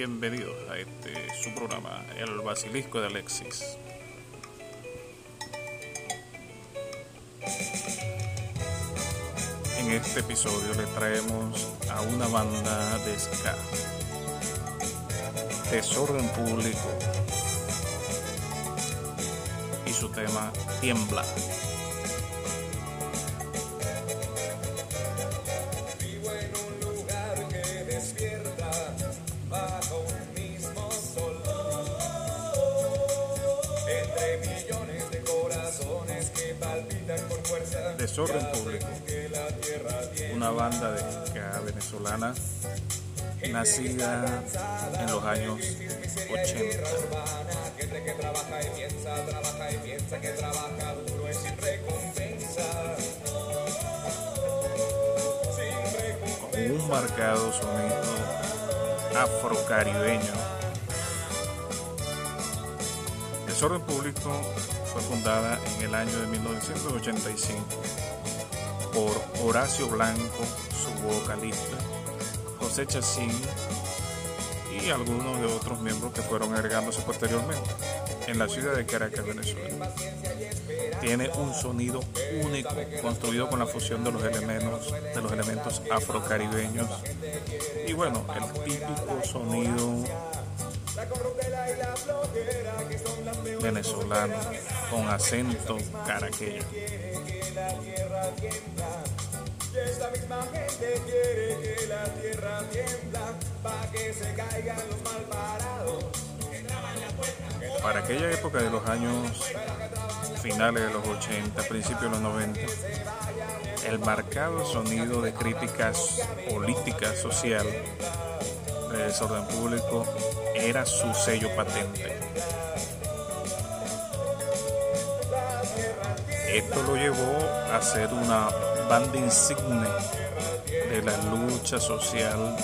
bienvenidos a este su programa, El Basilisco de Alexis. En este episodio le traemos a una banda de ska, Desorden Público, y su tema Tiembla. Desorden Público, una banda de venezolana nacida en los años 80. urbana. Gente que trabaja y piensa, trabaja y piensa que trabaja duro es sin recompensa. Sin recompensa. con un marcado sonido afrocaribeño. Desorden Público fue fundada en el año de 1985 por Horacio Blanco, su vocalista, José Chacín y algunos de otros miembros que fueron agregándose posteriormente en la ciudad de Caracas, Venezuela. Tiene un sonido único, construido con la fusión de los elementos, de los elementos afrocaribeños y bueno, el típico sonido venezolano con acento caraqueño. Para aquella época de los años finales de los 80, principios de los 90, el marcado sonido de críticas política, social, de desorden público, era su sello patente. Esto lo llevó a ser una banda insigne de la lucha social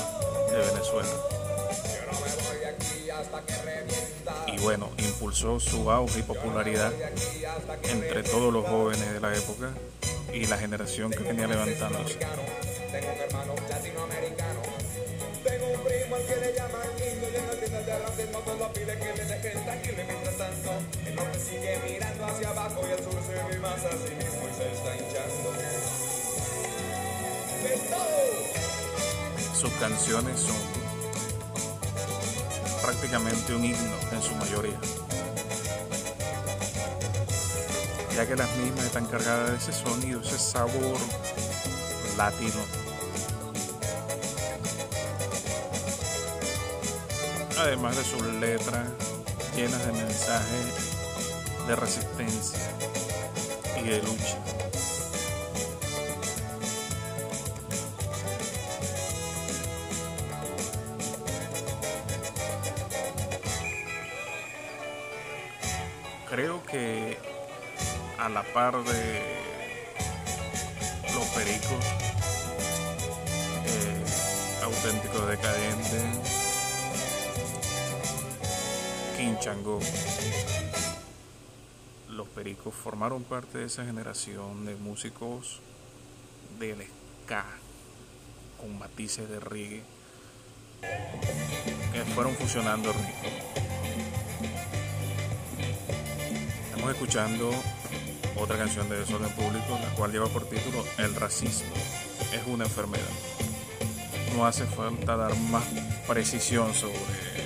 de Venezuela. Y bueno, impulsó su auge y popularidad entre todos los jóvenes de la época y la generación que venía levantándose. Tengo un hermano latinoamericano. Tengo un primo al que le llaman indio y en la tienda de racismo todo pide que le dejen tranquilo y mientras tanto el norte sigue mirando hacia abajo y el sur se ve más a sí mismo y se está hinchando. Sus canciones son prácticamente un himno en su mayoría, ya que las mismas están cargadas de ese sonido, ese sabor latino. Además de sus letras llenas de mensajes de resistencia y de lucha. Creo que a la par de los pericos, eh, auténtico decadente, Quinchango, los pericos formaron parte de esa generación de músicos del ska con matices de reggae que fueron fusionando. Estamos escuchando otra canción de Desorden Público, la cual lleva por título El racismo es una enfermedad. No hace falta dar más precisión sobre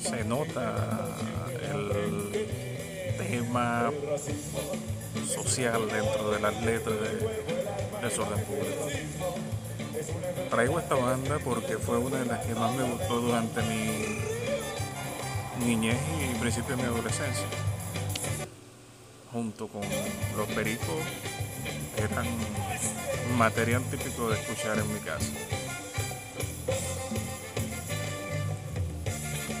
Se nota el tema social dentro de las letras de Desorden Público. Traigo esta banda porque fue una de las que más me gustó durante mi niñez y principio de mi adolescencia. Junto con los pericos, eran material típico de escuchar en mi casa.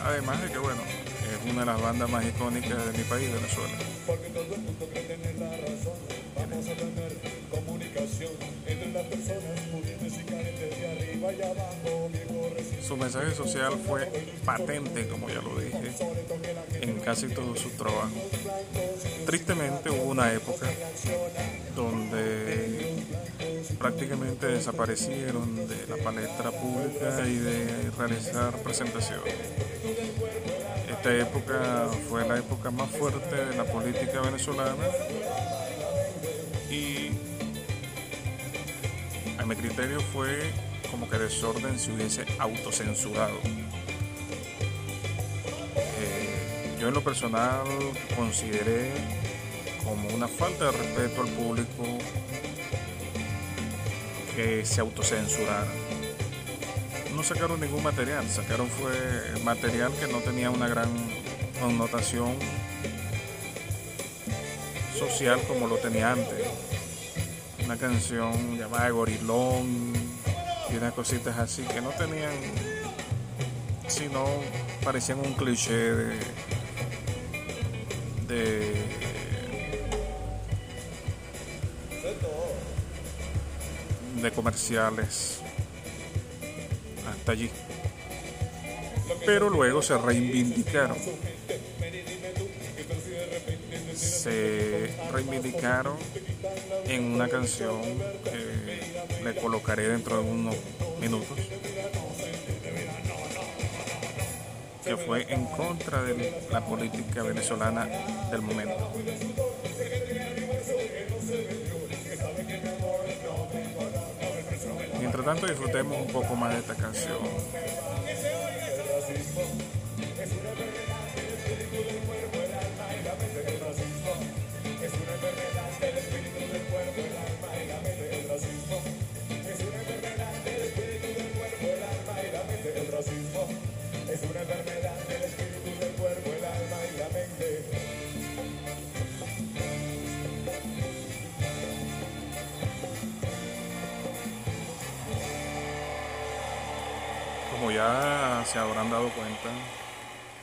Además de que, bueno, es una de las bandas más icónicas de mi país, Venezuela. Porque todo el mundo cree tener la razón. Vamos a tener comunicación entre las personas pudientes y carentes de arriba y abajo. Su mensaje social fue patente, como ya lo dije, en casi todos sus trabajos. Tristemente hubo una época donde prácticamente desaparecieron de la palestra pública y de realizar presentaciones. Esta época fue la época más fuerte de la política venezolana y a mi criterio fue como que desorden se hubiese autocensurado. Eh, yo en lo personal consideré como una falta de respeto al público que se autocensurara. No sacaron ningún material, sacaron fue material que no tenía una gran connotación social como lo tenía antes. Una canción llamada Gorilón y unas cositas así que no tenían, sino parecían un cliché de, de de comerciales hasta allí. Pero luego se reivindicaron. Se reivindicaron en una canción que le colocaré dentro de unos minutos. Que fue en contra de la política venezolana del momento. Tanto disfrutemos un poco más de esta canción. Como ya se habrán dado cuenta,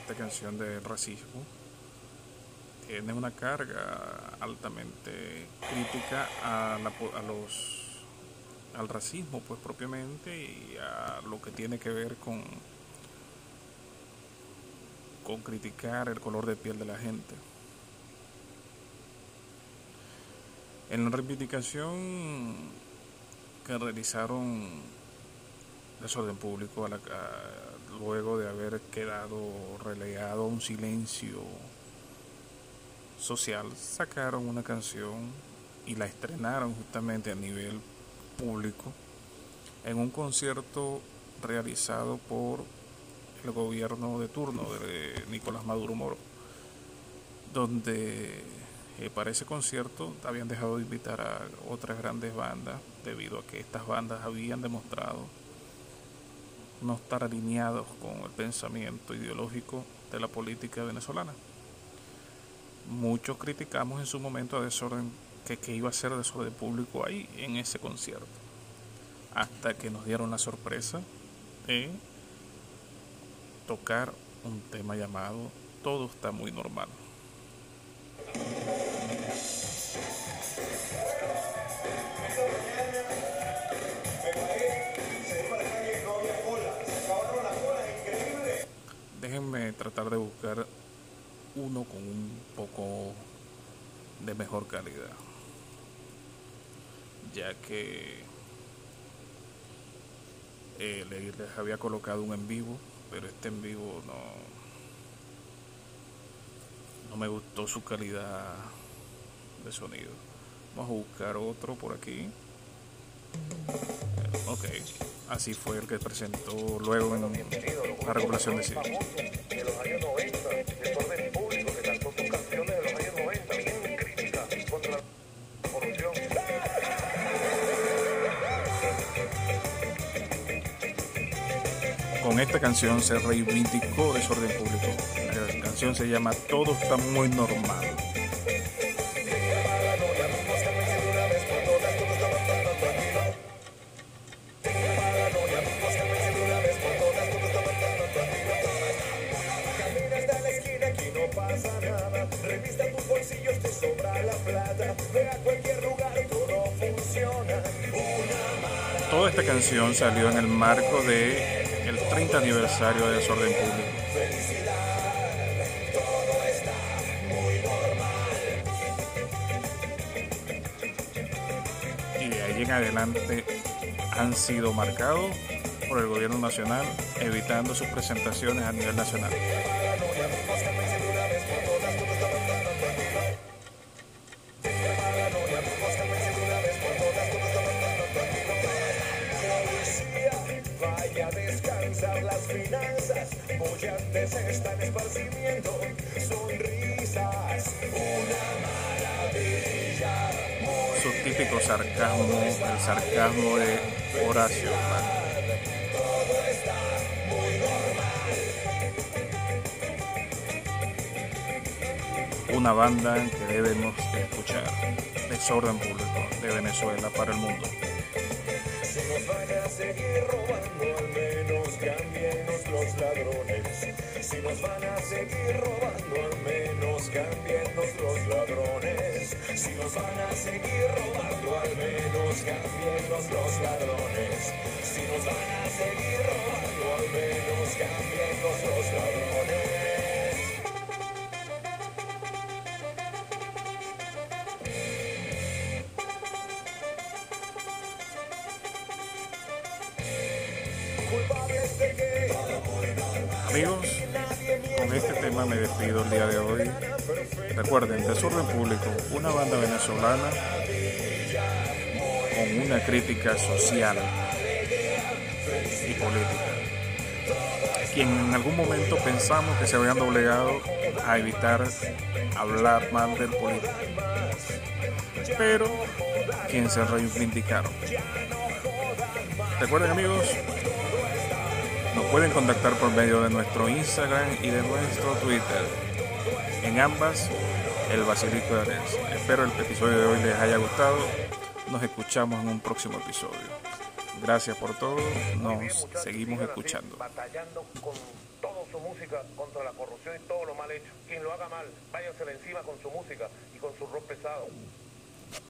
esta canción de racismo tiene una carga altamente crítica a, a los al racismo pues propiamente y a lo que tiene que ver con con criticar el color de piel de la gente. En la reivindicación que realizaron desorden público a la- a- luego de haber quedado relegado a un silencio social, sacaron una canción y la estrenaron justamente a nivel público en un concierto realizado por el gobierno de turno de Nicolás Maduro Moro, donde eh, para ese concierto habían dejado de invitar a otras grandes bandas debido a que estas bandas habían demostrado no estar alineados con el pensamiento ideológico de la política venezolana. Muchos criticamos en su momento a desorden que, iba a ser desorden público ahí en ese concierto, hasta que nos dieron la sorpresa de tocar un tema llamado Todo está muy normal. Tratar de buscar uno con un poco de mejor calidad, ya que eh, le- les había colocado un en vivo, pero este en vivo no, no me gustó su calidad de sonido. Vamos a buscar otro por aquí. Ok, así fue el que presentó luego en la regulación de de los años 90, desorden público que cantó sus canciones de los años 90, bien críticas contra la corrupción. Con esta canción se reivindicó desorden público. La canción se llama Todo está muy normal. Esta canción salió en el marco de el 30 aniversario de Desorden Público. Y de ahí en adelante han sido marcados por el gobierno nacional, evitando sus presentaciones a nivel nacional. Las finanzas, bollantes están esparcimiento, sonrisas, una maravilla. Su típico sarcasmo, el sarcasmo de Horacio. Blanco. Una banda que debemos escuchar. Desorden público de Venezuela para el mundo. A seguir robando, al menos cámbienos los ladrones. Si nos van a seguir robando, al menos cámbienos los ladrones. Si nos van a seguir robando, al menos cámbienos los ladrones. Si nos van a seguir robando, al menos cámbienos los ladrones. Amigos, con este tema me despido el día de hoy. Recuerden, Desorden Público, una banda venezolana con una crítica social y política. Quien en algún momento pensamos que se habían doblegado a evitar hablar mal del político. Pero quien se reivindicaron. Recuerden amigos, nos pueden contactar por medio de nuestro Instagram y de nuestro Twitter. En ambas, el Basilico de Ares. Espero el episodio de hoy les haya gustado. Nos escuchamos en un próximo episodio. Gracias por todo. Nos seguimos escuchando. Batallando con toda su música contra la corrupción y todo lo mal hecho. Quien lo haga mal, váyansela encima con su música y con su rock pesado.